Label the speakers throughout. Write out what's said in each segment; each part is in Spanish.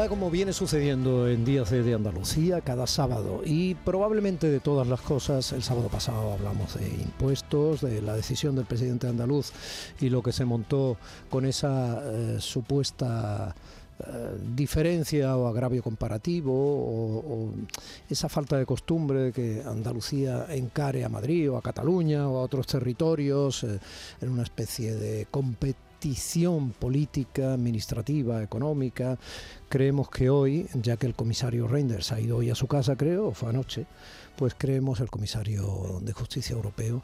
Speaker 1: Actualidad como viene sucediendo en Días de Andalucía cada sábado. Y probablemente de todas las cosas, el sábado pasado hablamos de impuestos, de la decisión del presidente andaluz y lo que se montó con esa eh, supuesta eh, diferencia o agravio comparativo o, esa falta de costumbre de que Andalucía encare a Madrid o a Cataluña o a otros territorios eh, en una especie de competición política, administrativa, económica. Creemos que hoy, ya que el comisario Reinders ha ido hoy a su casa, creo, o fue anoche, pues creemos el comisario de Justicia Europeo,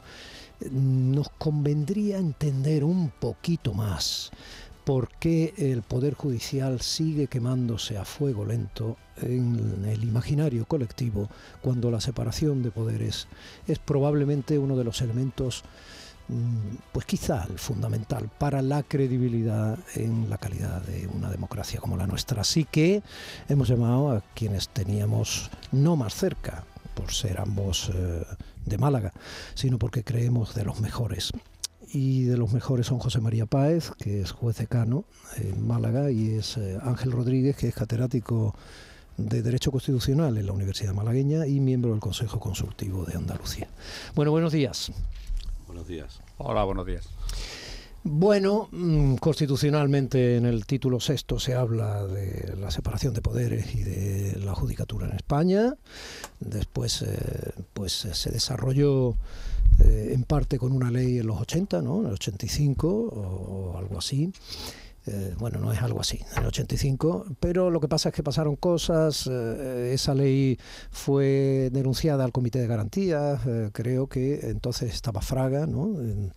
Speaker 1: nos convendría entender un poquito más por qué el Poder Judicial sigue quemándose a fuego lento en el imaginario colectivo cuando la separación de poderes es probablemente uno de los elementos pues quizá el fundamental para la credibilidad en la calidad de una democracia como la nuestra. Así que hemos llamado a quienes teníamos no más cerca, por ser ambos eh, de Málaga, sino porque creemos de los mejores. Y de los mejores son José María Páez, que es juez decano en Málaga, y es eh, Ángel Rodríguez, que es catedrático de Derecho Constitucional en la Universidad Malagueña y miembro del Consejo Consultivo de Andalucía. Bueno, buenos días.
Speaker 2: Buenos días.
Speaker 3: Hola, buenos días.
Speaker 1: Bueno, mm, constitucionalmente en el título sexto se habla de la separación de poderes y de la judicatura en España. Después, eh, pues eh, se desarrolló eh, en parte con una ley en los 80, ¿no? En el 85 o algo así. Eh, bueno, no es algo así, en el 85, pero lo que pasa es que pasaron cosas, eh, esa ley fue denunciada al Comité de Garantías, eh, creo que entonces estaba Fraga, ¿no? En,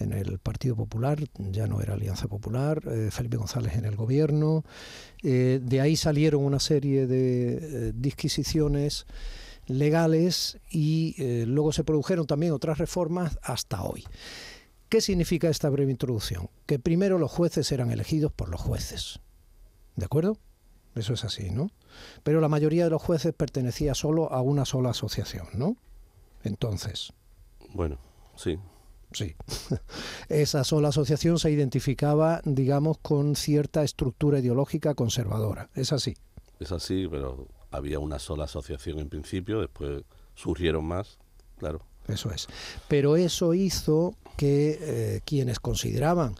Speaker 1: el Partido Popular, ya no era Alianza Popular, Felipe González en el gobierno, de ahí salieron una serie de disquisiciones legales y luego se produjeron también otras reformas hasta hoy. ¿Qué significa esta breve introducción? Que primero los jueces eran elegidos por los jueces. ¿De acuerdo? Eso es así, ¿no? Pero la mayoría de los jueces pertenecía solo a una sola asociación, ¿no? Entonces.
Speaker 2: Bueno, sí.
Speaker 1: Sí. Esa sola asociación se identificaba, digamos, con cierta estructura ideológica conservadora. ¿Es así?
Speaker 2: Es así, pero había una sola asociación en principio, después surgieron más, claro.
Speaker 1: Eso es. Pero eso hizo que eh, quienes consideraban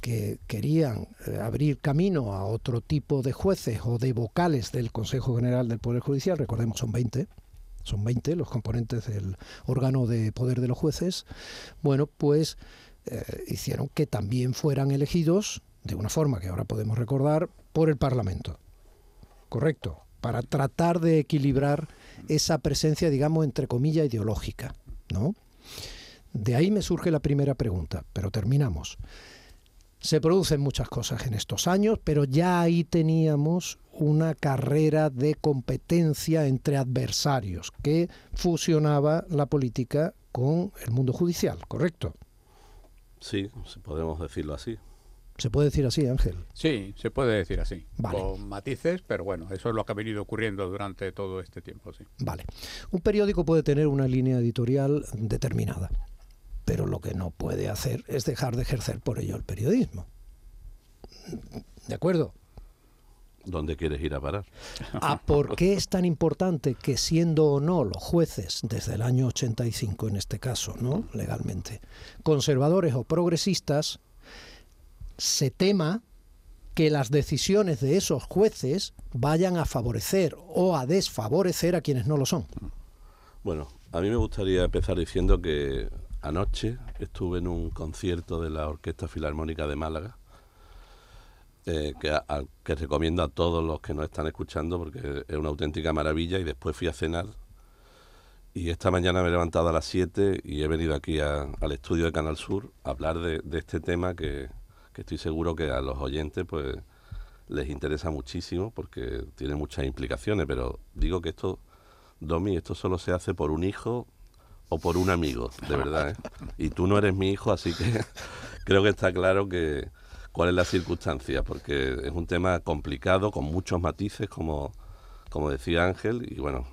Speaker 1: que querían eh, abrir camino a otro tipo de jueces o de vocales del Consejo General del Poder Judicial, recordemos son 20, son 20 los componentes del órgano de poder de los jueces, bueno, pues eh, hicieron que también fueran elegidos, de una forma que ahora podemos recordar, por el Parlamento. Correcto, para tratar de equilibrar esa presencia, digamos, entre comillas, ideológica. ¿no? De ahí me surge la primera pregunta, pero terminamos. Se producen muchas cosas en estos años, pero ya ahí teníamos una carrera de competencia entre adversarios que fusionaba la política con el mundo judicial, ¿correcto?
Speaker 2: Sí, podemos decirlo así.
Speaker 1: ¿Se puede decir así, Ángel?
Speaker 3: Sí, se puede decir así. Con matices, pero bueno, eso es lo que ha venido ocurriendo durante todo este tiempo, sí.
Speaker 1: Vale. Un periódico puede tener una línea editorial determinada, pero lo que no puede hacer es dejar de ejercer por ello el periodismo. ¿De acuerdo?
Speaker 2: ¿Dónde quieres ir a parar?
Speaker 1: ¿A por qué es tan importante que siendo o no los jueces, desde el año 85 en este caso, ¿no? legalmente, conservadores o progresistas, se tema que las decisiones de esos jueces vayan a favorecer o a desfavorecer a quienes no lo son.
Speaker 2: Bueno, a mí me gustaría empezar diciendo que anoche estuve en un concierto de la Orquesta Filarmónica de Málaga, eh, que, recomiendo a todos los que nos están escuchando porque es una auténtica maravilla y después fui a cenar. Y esta mañana me he levantado a las 7 y he venido aquí al estudio de Canal Sur a hablar de este tema que, que estoy seguro que a los oyentes pues les interesa muchísimo porque tiene muchas implicaciones, pero digo que esto, Domi, esto solo se hace por un hijo o por un amigo, de verdad. ¿eh? Y tú no eres mi hijo, así que creo que está claro que cuál es la circunstancia, porque es un tema complicado, con muchos matices, como, como decía Ángel, y bueno,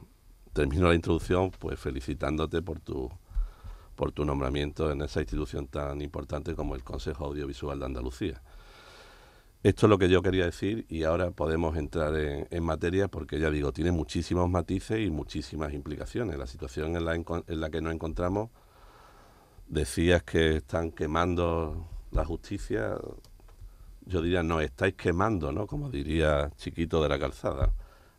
Speaker 2: termino la introducción pues felicitándote por tu por tu nombramiento en esa institución tan importante como el Consejo Audiovisual de Andalucía. Esto es lo que yo quería decir y ahora podemos entrar en, materia porque ya digo, tiene muchísimos matices y muchísimas implicaciones. La situación en la, en la que nos encontramos, decías que están quemando la justicia, yo diría, nos estáis quemando, ¿no? Como diría Chiquito de la Calzada,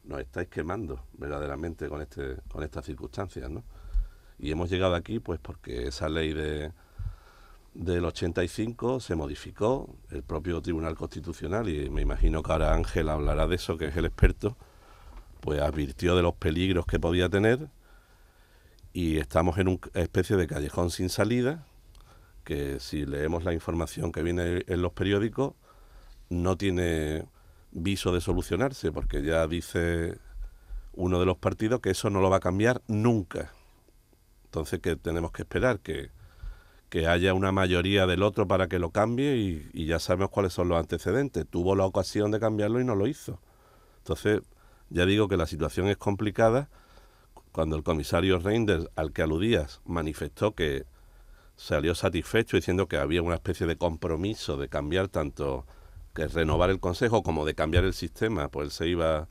Speaker 2: nos estáis quemando verdaderamente con, este, con estas circunstancias, ¿no? Y hemos llegado aquí pues porque esa ley de del 85 se modificó el propio Tribunal Constitucional y me imagino que ahora Ángel hablará de eso, que es el experto, pues advirtió de los peligros que podía tener y estamos en una especie de callejón sin salida que si leemos la información que viene en los periódicos no tiene viso de solucionarse porque ya dice uno de los partidos que eso no lo va a cambiar nunca. Entonces, ¿qué tenemos que esperar? Que que haya una mayoría del otro para que lo cambie y, ya sabemos cuáles son los antecedentes. Tuvo la ocasión de cambiarlo y no lo hizo. Entonces, ya digo que la situación es complicada. Cuando el comisario Reinders, al que aludías, manifestó que salió satisfecho diciendo que había una especie de compromiso de cambiar tanto que renovar el consejo como de cambiar el sistema, pues él se iba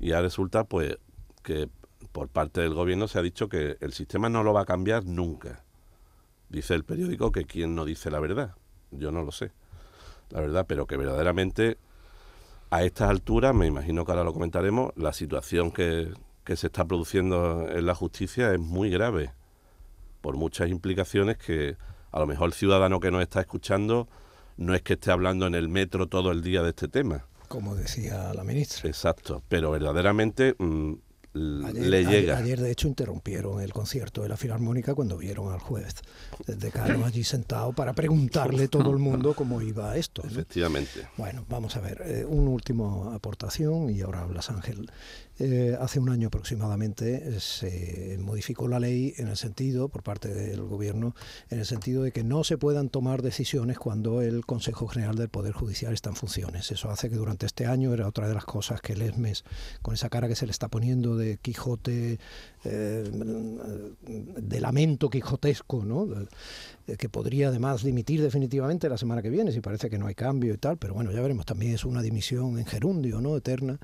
Speaker 2: y a resulta pues que por parte del gobierno se ha dicho que el sistema no lo va a cambiar nunca Dice el periódico que quien no dice la verdad. Yo no lo sé, la verdad, pero que verdaderamente a estas alturas, me imagino que ahora lo comentaremos, la situación que, que se está produciendo en la justicia es muy grave, por muchas implicaciones que a lo mejor el ciudadano que nos está escuchando no es que esté hablando en el metro todo el día de este tema.
Speaker 1: Como decía la ministra.
Speaker 2: Exacto, pero verdaderamente mm,
Speaker 1: ayer,
Speaker 2: le llega.
Speaker 1: Ayer, de hecho, interrumpieron el concierto de la Filarmónica cuando vieron al juez desde Carlos allí sentado para preguntarle a todo el mundo cómo iba esto.
Speaker 2: Efectivamente.
Speaker 1: Bueno, vamos a ver, eh, una última aportación y ahora hablas, Ángel. Eh, hace un año aproximadamente eh, se modificó la ley en el sentido, por parte del gobierno, en el sentido de que no se puedan tomar decisiones cuando el Consejo General del Poder Judicial está en funciones. Eso hace que durante este año era otra de las cosas que el ESMES, con esa cara que se le está poniendo de Quijote, eh, de lamento quijotesco, ¿no? que podría además dimitir definitivamente la semana que viene, si parece que no hay cambio y tal, pero bueno, ya veremos, también es una dimisión en gerundio, ¿no? Eterna.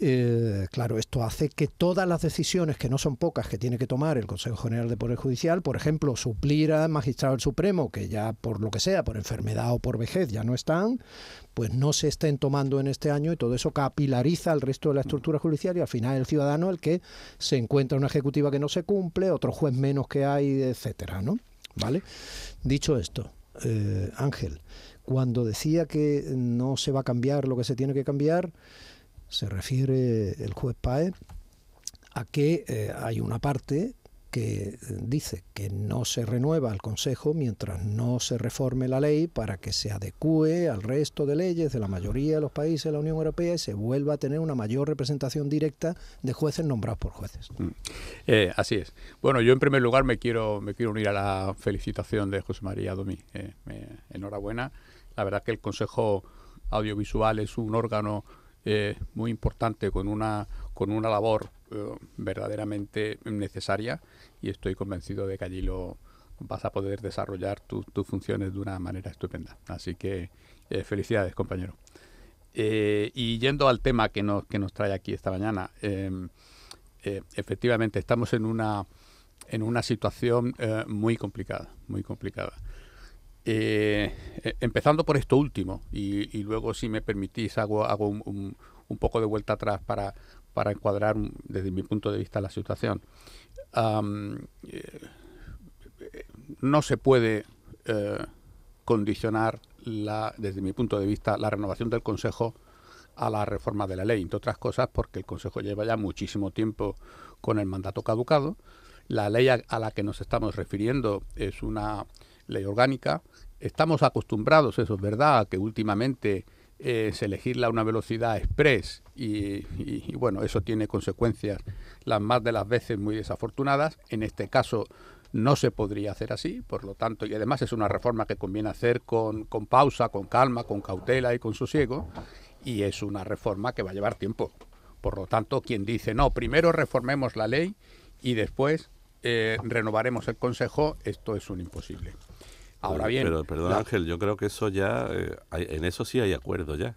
Speaker 1: Eh, claro, esto hace que todas las decisiones, que no son pocas, que tiene que tomar el Consejo General de Poder Judicial, por ejemplo, suplir al magistrado del Supremo, que ya por lo que sea, por enfermedad o por vejez, ya no están, pues no se estén tomando en este año y todo eso capilariza al resto de la estructura judicial y al final el ciudadano el que se encuentra una ejecutiva que no se cumple, otro juez menos que hay, etcétera, ¿no? ¿Vale? Dicho esto, eh, Ángel, cuando decía que no se va a cambiar lo que se tiene que cambiar, se refiere el juez Paez a que eh, hay una parte que eh, dice que no se renueva el Consejo mientras no se reforme la ley para que se adecue al resto de leyes de la mayoría de los países de la Unión Europea y se vuelva a tener una mayor representación directa de jueces nombrados por jueces. Mm.
Speaker 3: Eh, así es. Bueno, yo en primer lugar me quiero, me quiero unir a la felicitación de José María Domí. enhorabuena. La verdad que el Consejo Audiovisual es un órgano eh, muy importante con una, con una labor eh, verdaderamente necesaria y estoy convencido de que allí lo vas a poder desarrollar tus funciones de una manera estupenda. Así que eh, felicidades, compañero. y yendo al tema que nos, que nos trae aquí esta mañana, em, efectivamente estamos en una, en una situación muy complicada, muy complicada. Eh, eh, empezando por esto último, y, luego, si me permitís, hago, un, poco de vuelta atrás para, para encuadrar desde mi punto de vista la situación. Eh, no se puede condicionar, desde mi punto de vista, la renovación del Consejo a la reforma de la ley, entre otras cosas porque el Consejo lleva ya muchísimo tiempo con el mandato caducado. La ley a la que nos estamos refiriendo es una ley orgánica. Estamos acostumbrados, eso es verdad, a que últimamente es elegirla a una velocidad express y, bueno, eso tiene consecuencias las más de las veces muy desafortunadas. En este caso no se podría hacer así, por lo tanto, y además es una reforma que conviene hacer con, con pausa, con calma, con cautela y con sosiego, y es una reforma que va a llevar tiempo. Por lo tanto, quien dice, no, primero reformemos la ley y después eh, renovaremos el Consejo, esto es un imposible.
Speaker 2: Ahora bien. Pero, perdón, Ángel, yo creo que eso ya, eh, en eso sí hay acuerdo ya.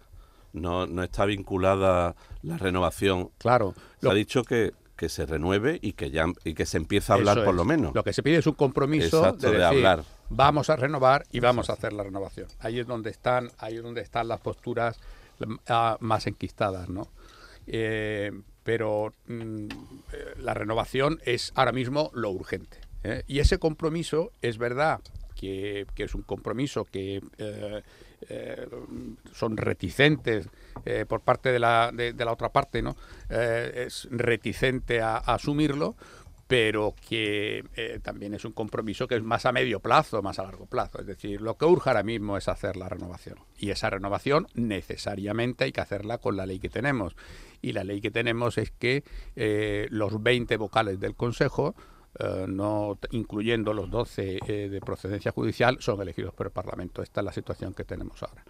Speaker 2: No, no está vinculada la renovación.
Speaker 3: Claro.
Speaker 2: Se ha dicho que, que se renueve y que ya y que se empiece a hablar por lo menos.
Speaker 3: Lo que se pide es un compromiso de, hablar. Vamos a renovar y vamos a hacer la renovación. Ahí es donde están, ahí es donde están las posturas ah, más enquistadas, ¿no? Eh, pero mm, eh, la renovación es ahora mismo lo urgente. Y ese compromiso es verdad que, es un compromiso que eh, eh, son reticentes eh, por parte de la, de, la, otra parte, ¿no? es reticente a, asumirlo, pero que también es un compromiso que es más a medio plazo, más a largo plazo. Es decir, lo que urge ahora mismo es hacer la renovación. Y esa renovación necesariamente hay que hacerla con la ley que tenemos. Y la ley que tenemos es que los 20 vocales del Consejo eh, no incluyendo los 12 eh, de procedencia judicial, son elegidos por el Parlamento. Esta es la situación que tenemos ahora.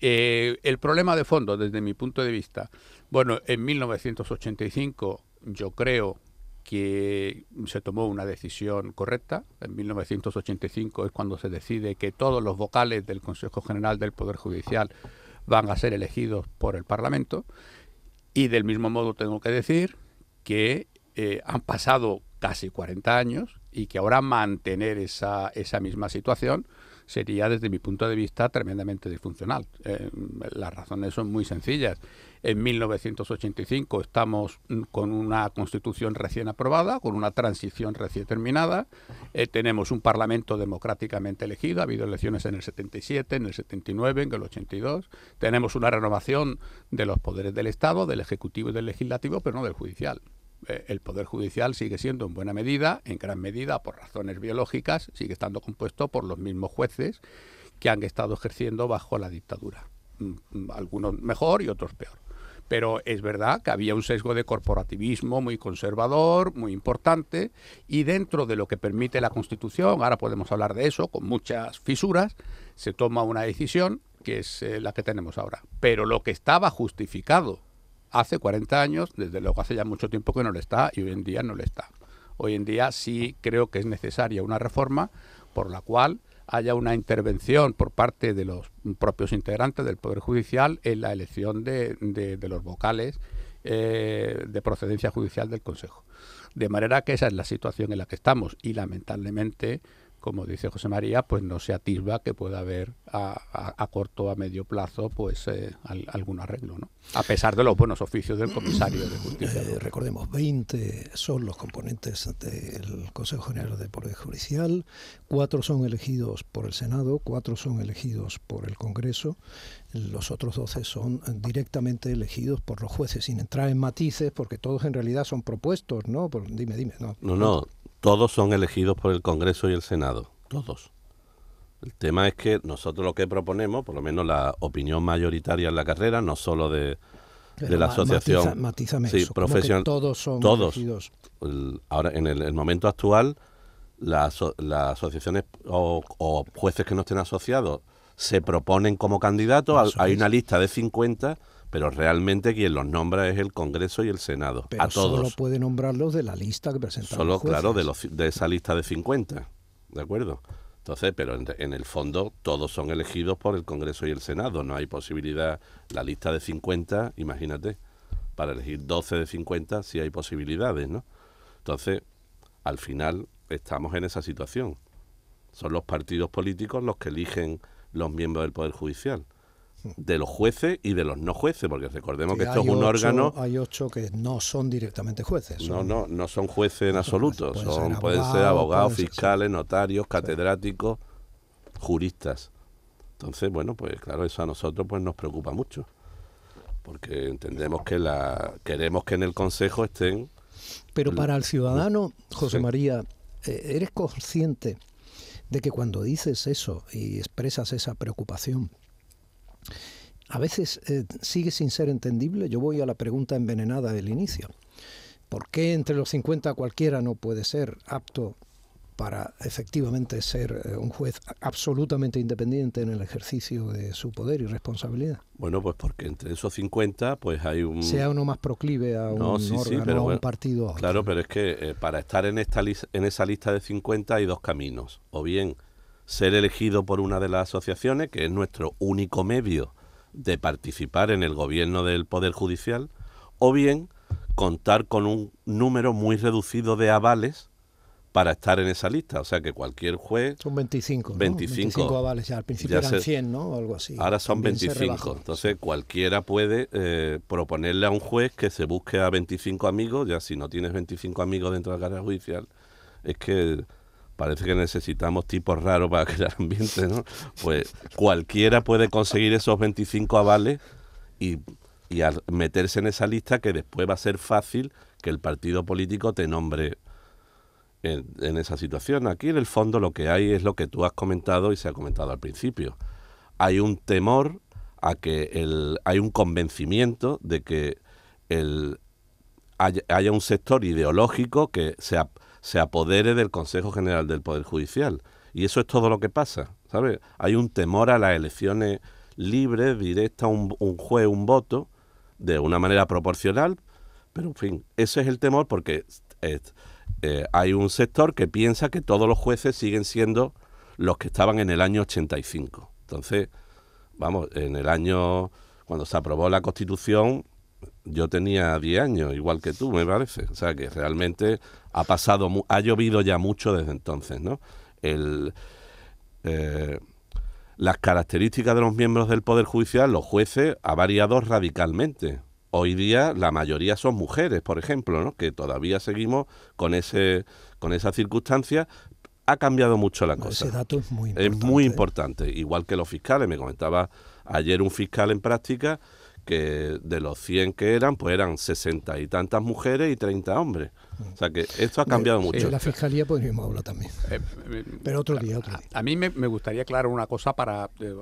Speaker 3: Eh, el problema de fondo, desde mi punto de vista, bueno, en 1985 yo creo que se tomó una decisión correcta. En 1985 es cuando se decide que todos los vocales del Consejo General del Poder Judicial van a ser elegidos por el Parlamento. Y del mismo modo tengo que decir que han pasado casi 40 años y que ahora mantener esa, esa misma situación sería desde mi punto de vista tremendamente disfuncional. Eh, las razones son muy sencillas. En 1985 estamos con una constitución recién aprobada, con una transición recién terminada, eh, tenemos un parlamento democráticamente elegido, ha habido elecciones en el 77, en el 79, en el 82, tenemos una renovación de los poderes del Estado, del Ejecutivo y del Legislativo, pero no del Judicial. Eh, el Poder Judicial sigue siendo en buena medida, en gran medida por razones biológicas, sigue estando compuesto por los mismos jueces que han estado ejerciendo bajo la dictadura. Mm, mm, algunos mejor y otros peor. Pero es verdad que había un sesgo de corporativismo muy conservador, muy importante, y dentro de lo que permite la Constitución, ahora podemos hablar de eso, con muchas fisuras, se toma una decisión que es eh, la que tenemos ahora. Pero lo que estaba justificado hace 40 años, desde luego hace ya mucho tiempo que no le está y hoy en día no le está. Hoy en día sí creo que es necesaria una reforma por la cual haya una intervención por parte de los propios integrantes del Poder Judicial en la elección de, los vocales eh, de procedencia judicial del Consejo. De manera que esa es la situación en la que estamos y lamentablemente como dice José María, pues no se atisba que pueda haber a, corto o a medio plazo pues eh, algún arreglo, ¿no? A pesar de los buenos oficios del comisario de justicia.
Speaker 1: Eh, recordemos, 20 son los componentes del Consejo General de Poder Judicial, cuatro son elegidos por el Senado, cuatro son elegidos por el Congreso, los otros 12 son directamente elegidos por los jueces, sin entrar en matices, porque todos en realidad son propuestos, ¿no? dime, dime.
Speaker 2: No, no, no todos son elegidos por el Congreso y el Senado, todos. El tema es que nosotros lo que proponemos, por lo menos la opinión mayoritaria en la carrera, no solo de, la asociación,
Speaker 1: sí, profesional, todos son elegidos.
Speaker 2: ahora, en el, momento actual, las, asociaciones o, jueces que no estén asociados se proponen como candidatos. Hay una lista de 50 pero realmente quien los nombra es el Congreso y el Senado.
Speaker 1: Pero a todos. solo puede nombrarlos de la lista que presentan
Speaker 2: Solo, claro, de, de esa lista de 50, ¿de acuerdo? Entonces, pero en, el fondo todos son elegidos por el Congreso y el Senado. No hay posibilidad, la lista de 50, imagínate, para elegir 12 de 50 sí hay posibilidades, ¿no? Entonces, al final estamos en esa situación. Son los partidos políticos los que eligen los miembros del Poder Judicial de los jueces y de los no jueces, porque recordemos que esto es un órgano.
Speaker 1: Hay ocho que no son directamente jueces.
Speaker 2: no, no, no son jueces en absoluto. son, pueden ser abogados, fiscales, notarios, catedráticos, juristas. Entonces, bueno, pues claro, eso a nosotros pues nos preocupa mucho, porque entendemos que la queremos que en el Consejo estén.
Speaker 1: Pero para el ciudadano, José María, eh, ¿eres consciente de que cuando dices eso y expresas esa preocupación, a veces eh, sigue sin ser entendible. Yo voy a la pregunta envenenada del inicio. ¿Por qué entre los 50 cualquiera no puede ser apto para efectivamente ser eh, un juez absolutamente independiente en el ejercicio de su poder y responsabilidad?
Speaker 2: Bueno, pues porque entre esos 50 pues hay un...
Speaker 1: Sea uno más proclive a un órgano o a un partido.
Speaker 2: Claro, pero es que eh, para estar en, esta en esa lista de 50 hay dos caminos. O bien ser elegido por una de las asociaciones, que es nuestro único medio de participar en el gobierno del Poder Judicial, o bien contar con un número muy reducido de avales para estar en esa lista. O sea que cualquier juez...
Speaker 1: Son 25, 25, avales, ya al principio eran 100, ¿no? Algo así.
Speaker 2: Ahora son 25. Entonces cualquiera puede eh, proponerle a un juez que se busque a 25 amigos, ya si no tienes 25 amigos dentro de la carrera judicial, es que parece que necesitamos tipos raros para crear ambiente, ¿no? Pues cualquiera puede conseguir esos 25 avales y, y meterse en esa lista que después va a ser fácil que el partido político te nombre en, esa situación. Aquí en el fondo lo que hay es lo que tú has comentado y se ha comentado al principio. Hay un temor a que el, hay un convencimiento de que el, haya, un sector ideológico que se, se apodere del Consejo General del Poder Judicial. Y eso es todo lo que pasa, ¿sabes? Hay un temor a las elecciones libres, directas, un, juez, un voto, de una manera proporcional, pero en fin, ese es el temor porque eh, hay un sector que piensa que todos los jueces siguen siendo los que estaban en el año 85. Entonces, vamos, en el año, cuando se aprobó la Constitución, yo tenía 10 años, igual que tú, me parece. O sea que realmente ha pasado, ha llovido ya mucho desde entonces, ¿no? El, eh, las características de los miembros del Poder Judicial, los jueces, ha variado radicalmente hoy día la mayoría son mujeres, por ejemplo, ¿no? que todavía seguimos con ese con esa circunstancia. Ha cambiado mucho la cosa.
Speaker 1: Ese dato es muy importante.
Speaker 2: Es muy importante, igual que los fiscales. Me comentaba ayer un fiscal en práctica que de los 100 que eran, pues eran 60 y tantas mujeres y 30 hombres. O sea que esto ha cambiado mucho.
Speaker 1: En la fiscalía podríamos hablar también. Eh, eh, Pero otro día, otro día.
Speaker 3: A, mí me, gustaría aclarar una cosa para eh,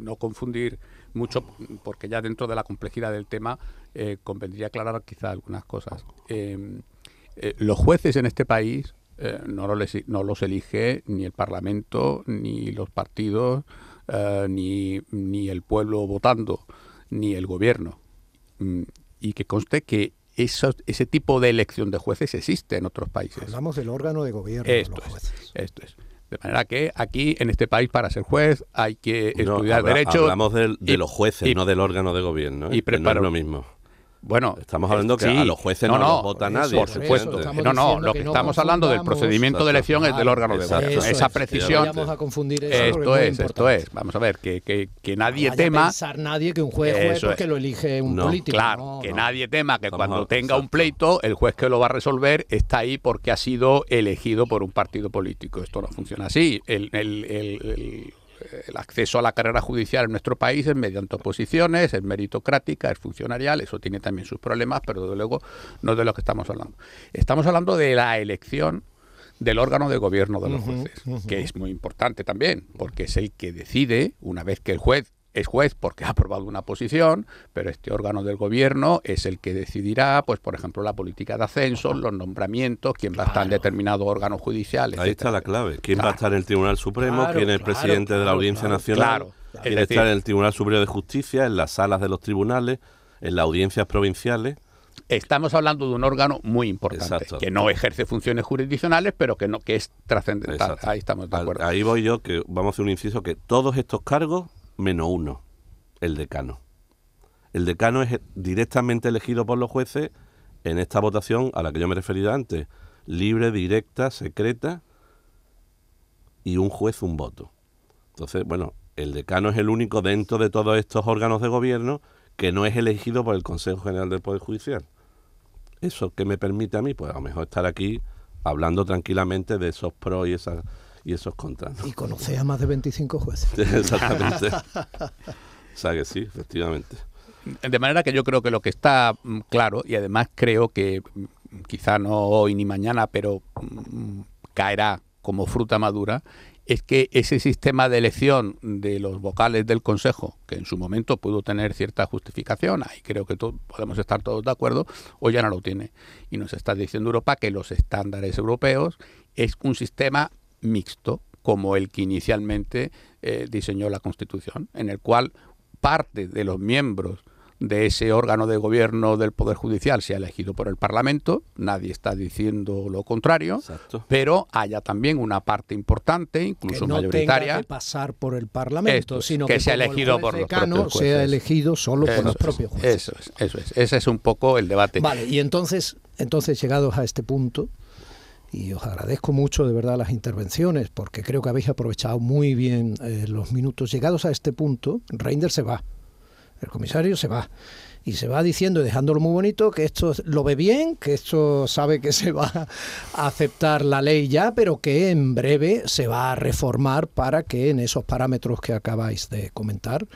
Speaker 3: no confundir mucho, porque ya dentro de la complejidad del tema convendría aclarar quizá algunas cosas. los jueces en este país no, los, no los elige ni el Parlamento, ni los partidos, ni, ni el pueblo votando ni el gobierno. Mm, y que conste que ese tipo de elección de jueces existe en otros países.
Speaker 1: Hablamos del órgano de gobierno
Speaker 3: esto de los jueces. Es, esto es. De manera que aquí, en este país, para ser juez hay que estudiar derecho.
Speaker 2: Hablamos de los jueces, no del órgano de gobierno. ¿eh? Y no es lo mismo.
Speaker 3: Bueno,
Speaker 2: estamos hablando que a los jueces no, no, vota nadie.
Speaker 3: Por supuesto. no, no, lo que, estamos hablando del procedimiento de elección es del órgano de gobierno. Esa precisión.
Speaker 1: Vamos a confundir
Speaker 3: eso esto es, esto es. Vamos a ver, que, que, que nadie
Speaker 1: no
Speaker 3: tema.
Speaker 1: pensar nadie que un juez juez porque lo elige un político.
Speaker 3: Claro, que nadie tema que cuando tenga un pleito, el juez que lo va a resolver está ahí porque ha sido elegido por un partido político. Esto no funciona así. el, el, el el acceso a la carrera judicial en nuestro país es mediante oposiciones, es meritocrática, es funcionarial, eso tiene también sus problemas, pero desde luego no es de lo que estamos hablando. Estamos hablando de la elección del órgano de gobierno de los jueces, que es muy importante también, porque es el que decide, una vez que el juez es juez porque ha aprobado una posición, pero este órgano del gobierno es el que decidirá, pues por ejemplo, la política de ascenso, los nombramientos, quién va a estar en determinado órgano judicial.
Speaker 2: Ahí está la clave. ¿Quién va a estar en el Tribunal Supremo? ¿Quién es el presidente de la Audiencia Nacional? ¿Quién está en el Tribunal Superior de Justicia? ¿En las salas de los tribunales? ¿En las audiencias provinciales?
Speaker 3: Estamos hablando de un órgano muy importante, que no ejerce funciones jurisdiccionales, pero que no que es trascendental. Ahí estamos de acuerdo.
Speaker 2: Ahí voy yo, que vamos a hacer un inciso, que todos estos cargos menos uno, el decano. El decano es directamente elegido por los jueces en esta votación a la que yo me he referido antes, libre, directa, secreta y un juez un voto. Entonces, bueno, el decano es el único dentro de todos estos órganos de gobierno que no es elegido por el Consejo General del Poder Judicial. Eso que me permite a mí, pues a lo mejor estar aquí hablando tranquilamente de esos pros y esas y esos contras.
Speaker 1: Y conoce a más de 25 jueces.
Speaker 2: Exactamente. o sea que sí, efectivamente.
Speaker 3: De manera que yo creo que lo que está mm, claro, y además creo que mm, quizá no hoy ni mañana, pero mm, caerá como fruta madura, es que ese sistema de elección de los vocales del Consejo, que en su momento pudo tener cierta justificación, ahí creo que podemos estar todos de acuerdo, hoy ya no lo tiene. Y nos está diciendo Europa que los estándares europeos es un sistema mixto, como el que inicialmente eh, diseñó la Constitución, en el cual parte de los miembros de ese órgano de gobierno del Poder Judicial sea elegido por el Parlamento, nadie está diciendo lo contrario, pero haya también una parte importante, incluso
Speaker 1: que no
Speaker 3: mayoritaria,
Speaker 1: tenga que pasar por el Parlamento, sino
Speaker 3: que,
Speaker 1: que
Speaker 3: sea elegido por los propios jueces.
Speaker 1: sea elegido solo por los propios jueces.
Speaker 3: Eso es, eso es, ese es un poco el debate.
Speaker 1: Vale, y entonces, entonces llegados a este punto, y os agradezco mucho de verdad las intervenciones porque creo que habéis aprovechado muy bien eh, los minutos. Llegados a este punto, Reinders se va. El comisario se va y se va diciendo y dejándolo muy bonito que esto lo ve bien, que esto sabe que se va a aceptar la ley ya, pero que en breve se va a reformar para que en esos parámetros que acabáis de comentar,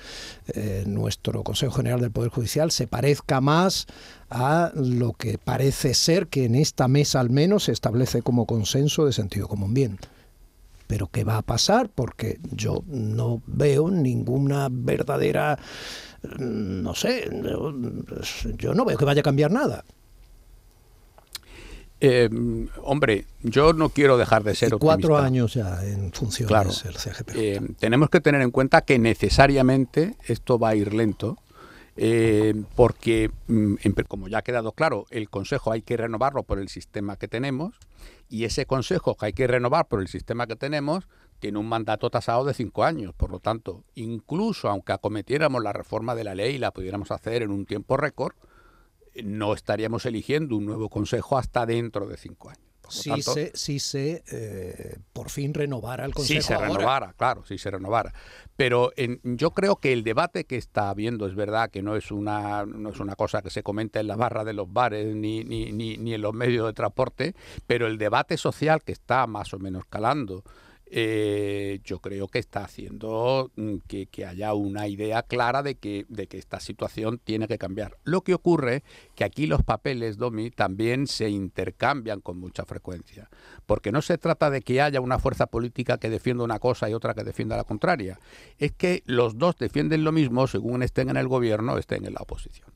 Speaker 1: eh, nuestro Consejo General del Poder Judicial se parezca más a lo que parece ser que en esta mesa al menos se establece como consenso de sentido común. Bien, pero ¿qué va a pasar? Porque yo no veo ninguna verdadera no sé, yo no veo que vaya a cambiar nada.
Speaker 3: Eh, hombre, yo no quiero dejar de ser
Speaker 1: Cuatro años ya en funciones el CGP.
Speaker 3: Eh, tenemos que tener en cuenta que necesariamente esto va a ir lento, eh, porque, mm, como ya ha quedado claro, el Consejo hay que renovarlo por el sistema que tenemos, y ese Consejo que hay que renovar por el sistema que tenemos tiene un mandato tasado de cinco años. Por lo tanto, incluso aunque acometiéramos la reforma de la ley y la pudiéramos hacer en un tiempo récord, no estaríamos eligiendo un nuevo consejo hasta dentro de cinco años.
Speaker 1: Si se, si se eh, por fin renovara el Consejo.
Speaker 3: Si se renovara, claro, si se renovara. Pero yo creo que el debate que está habiendo es verdad que no es una, no es una cosa que se comenta en la barra de los bares ni, ni, ni, ni en los medios de transporte, pero el debate social que está más o menos calando eh, yo creo que está haciendo mm, que, haya una idea clara de que, de que esta situación tiene que cambiar. Lo que ocurre que aquí los papeles, Domi, también se intercambian con mucha frecuencia, porque no se trata de que haya una fuerza política que defienda una cosa y otra que defienda la contraria, es que los dos defienden lo mismo según estén en el gobierno o estén en la oposición.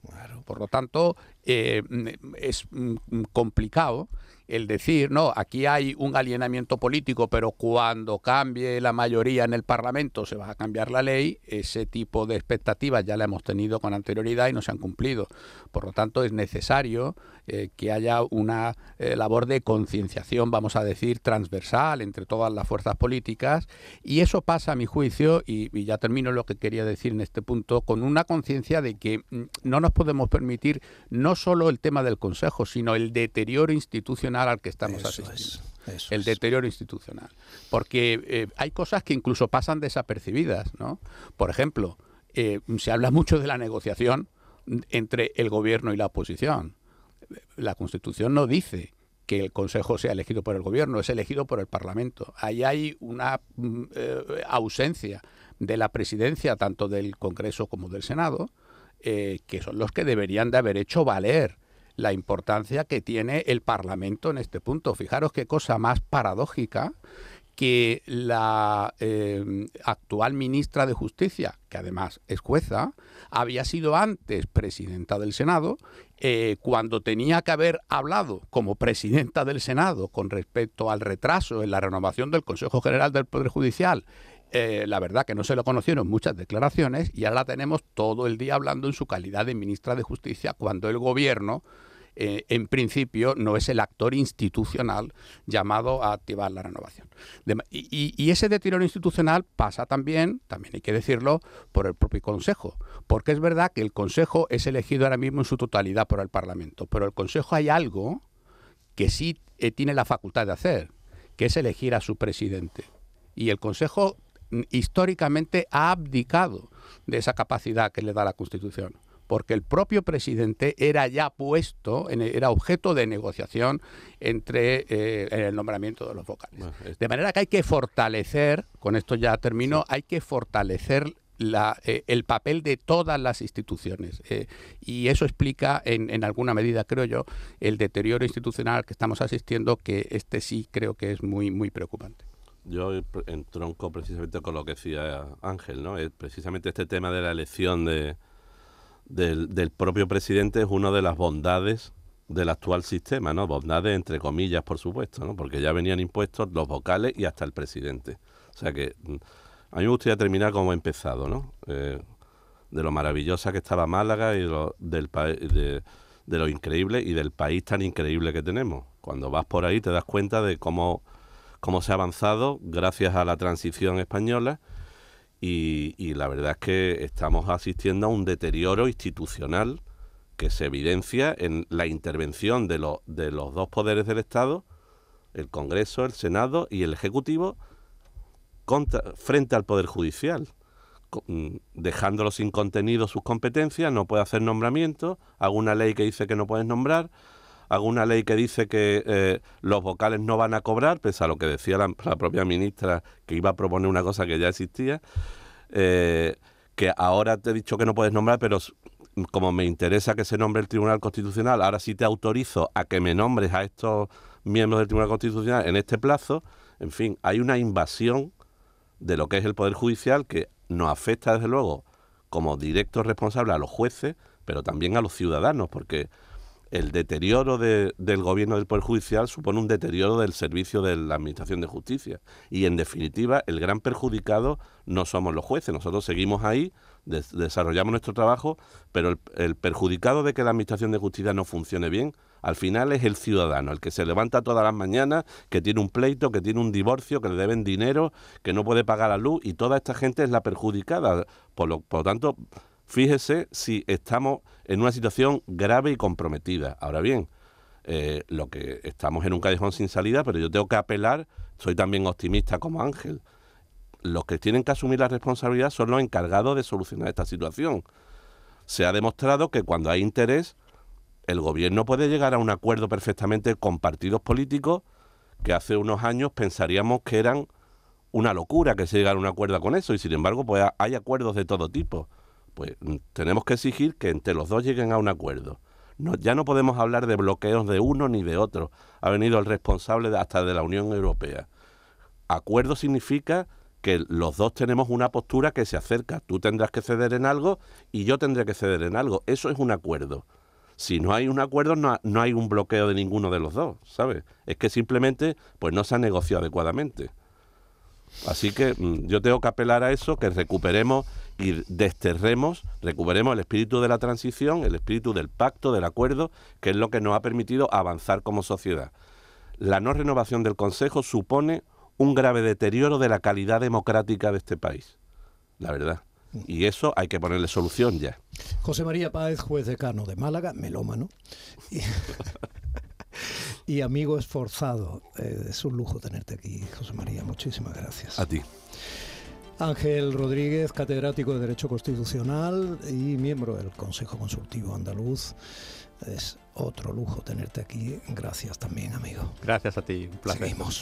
Speaker 3: Por lo tanto, eh, mm, es mm, complicado el decir, no, aquí hay un alienamiento político, pero cuando cambie la mayoría en el Parlamento se va a cambiar la ley, ese tipo de expectativas ya la hemos tenido con anterioridad y no se han cumplido. Por lo tanto, es necesario eh, que haya una eh, labor de concienciación, vamos a decir, transversal entre todas las fuerzas políticas y eso pasa, a mi juicio, y, y ya termino lo que quería decir en este punto, con una conciencia de que mm, no nos podemos permitir no solo el tema del Consejo, sino el deterioro institucional al que estamos asistiendo. el deterioro institucional. Porque eh, hay cosas que incluso pasan desapercibidas, ¿no? Por ejemplo, eh, se habla mucho de la negociación entre el gobierno y la oposición. La Constitución no dice que el Consejo sea elegido por el gobierno, es elegido por el Parlamento. Ahí hay una mm, eh, ausencia de la presidencia, tanto del Congreso como del Senado, que son los que deberían de haber hecho valer la importancia que tiene el Parlamento en este punto. Fijaros qué cosa más paradójica que la eh, actual ministra de Justicia, que además es jueza, había sido antes presidenta del Senado, eh, cuando tenía que haber hablado como presidenta del Senado con respecto al retraso en la renovación del Consejo General del Poder Judicial eh, la verdad que no se lo conocieron muchas declaraciones y ahora la tenemos todo el día hablando en su calidad de ministra de Justicia cuando el gobierno eh, en principio no es el actor institucional llamado a activar la renovación. y, ese deterioro institucional pasa también, también hay que decirlo, por el propio Consejo, porque es verdad que el Consejo es elegido ahora mismo en su totalidad por el Parlamento, pero el Consejo hay algo que sí eh, tiene la facultad de hacer, que es elegir a su presidente. Y el Consejo mm, históricamente ha abdicado de esa capacidad que le da la Constitución porque el propio presidente era ya puesto, era objeto de negociación entre eh, el nombramiento de los vocales. De manera que hay que fortalecer, con esto ya termino, hay que fortalecer eh, el papel de todas las instituciones. Eh, y eso explica, en, en, alguna medida, creo yo, el deterioro institucional que estamos asistiendo, que este sí creo que es muy, muy preocupante.
Speaker 2: yo entronco precisamente con lo que decía Ángel, ¿no? Es precisamente este tema de la elección de, del, propio presidente es una de las bondades del actual sistema, ¿no? Bondades entre comillas, por supuesto, ¿no? Porque ya venían impuestos los vocales y hasta el presidente. O sea que mm, a mí me gustaría terminar como he empezado, ¿no? Eh, de lo maravillosa que estaba Málaga y lo, del de, de lo increíble y del país tan increíble que tenemos. Cuando vas por ahí te das cuenta de cómo, cómo se ha avanzado gracias a la transición española y, la verdad es que estamos asistiendo a un deterioro institucional que se evidencia en la intervención de, de los dos poderes del Estado, el Congreso, el Senado y el Ejecutivo, frente al Poder Judicial, mm, dejándolo sin contenido sus competencias, no puede hacer nombramientos, alguna ley que dice que no puedes nombrar, alguna ley que dice que eh, los vocales no van a cobrar, pese a lo que decía la, propia ministra, que iba a proponer una cosa que ya existía, eh, que ahora te he dicho que no puedes nombrar, pero como me interesa que se nombre el Tribunal Constitucional, ahora sí te autorizo a que me nombres a estos miembros del Tribunal Constitucional en este plazo. En fin, hay una invasión de lo que es el Poder Judicial que nos afecta desde luego como directo responsable a los jueces, pero también a los ciudadanos, porque el deterioro del gobierno del Poder Judicial supone un deterioro del servicio de la Administración de Justicia. Y en definitiva, el gran perjudicado no somos los jueces, nosotros seguimos ahí, desarrollamos nuestro trabajo, pero el, perjudicado de que la Administración de Justicia no funcione bien, al final es el ciudadano, el que se levanta todas las mañanas, que tiene un pleito, que tiene un divorcio, que le deben dinero, que no puede pagar la luz, y toda esta gente es la perjudicada. Por lo, por lo tanto, Fíjese si estamos en una situación grave y comprometida. Ahora bien, eh, lo que estamos en un callejón sin salida, pero yo tengo que apelar, soy también optimista como Ángel. Los que tienen que asumir la responsabilidad son los encargados de solucionar esta situación. Se ha demostrado que cuando hay interés, el gobierno puede llegar a un acuerdo perfectamente con partidos políticos que hace unos años pensaríamos que eran una locura que se llegara a un acuerdo con eso y sin embargo pues hay acuerdos de todo tipo. Pues mm, tenemos que exigir que entre los dos lleguen a un acuerdo. Ya no podemos hablar de bloqueos de uno ni de otro. Ha venido el responsable hasta de la Unión Europea. Acuerdo significa que los dos tenemos una postura que se acerca. Tú tendrás que ceder en algo y yo tendré que ceder en algo. Eso es un acuerdo. Si no hay un acuerdo, no, no hay un bloqueo de ninguno de los dos, ¿sabes? Es que simplemente pues no se ha negociado adecuadamente. Así que mm, yo tengo que apelar a eso, que recuperemos y desterremos, recuperemos el espíritu de la transición, el espíritu del pacto, del acuerdo, que es lo que nos ha permitido avanzar como sociedad. La no renovación del Consejo supone un grave deterioro de la calidad democrática de este país, la verdad. Y eso hay que ponerle solución ya.
Speaker 1: José María Páez, juez decano de Málaga, melómano. Y, amigo esforzado. Eh, es un lujo tenerte aquí, José María. Muchísimas gracias.
Speaker 2: A ti.
Speaker 1: Ángel Rodríguez, catedrático de Derecho Constitucional y miembro del Consejo Consultivo Andaluz. Es otro lujo tenerte aquí. Gracias también, amigo.
Speaker 3: Gracias a ti, un placer.
Speaker 1: Seguimos.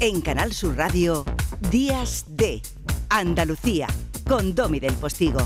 Speaker 4: En Canal Sur Radio, Días de Andalucía, con Domi del Postigo.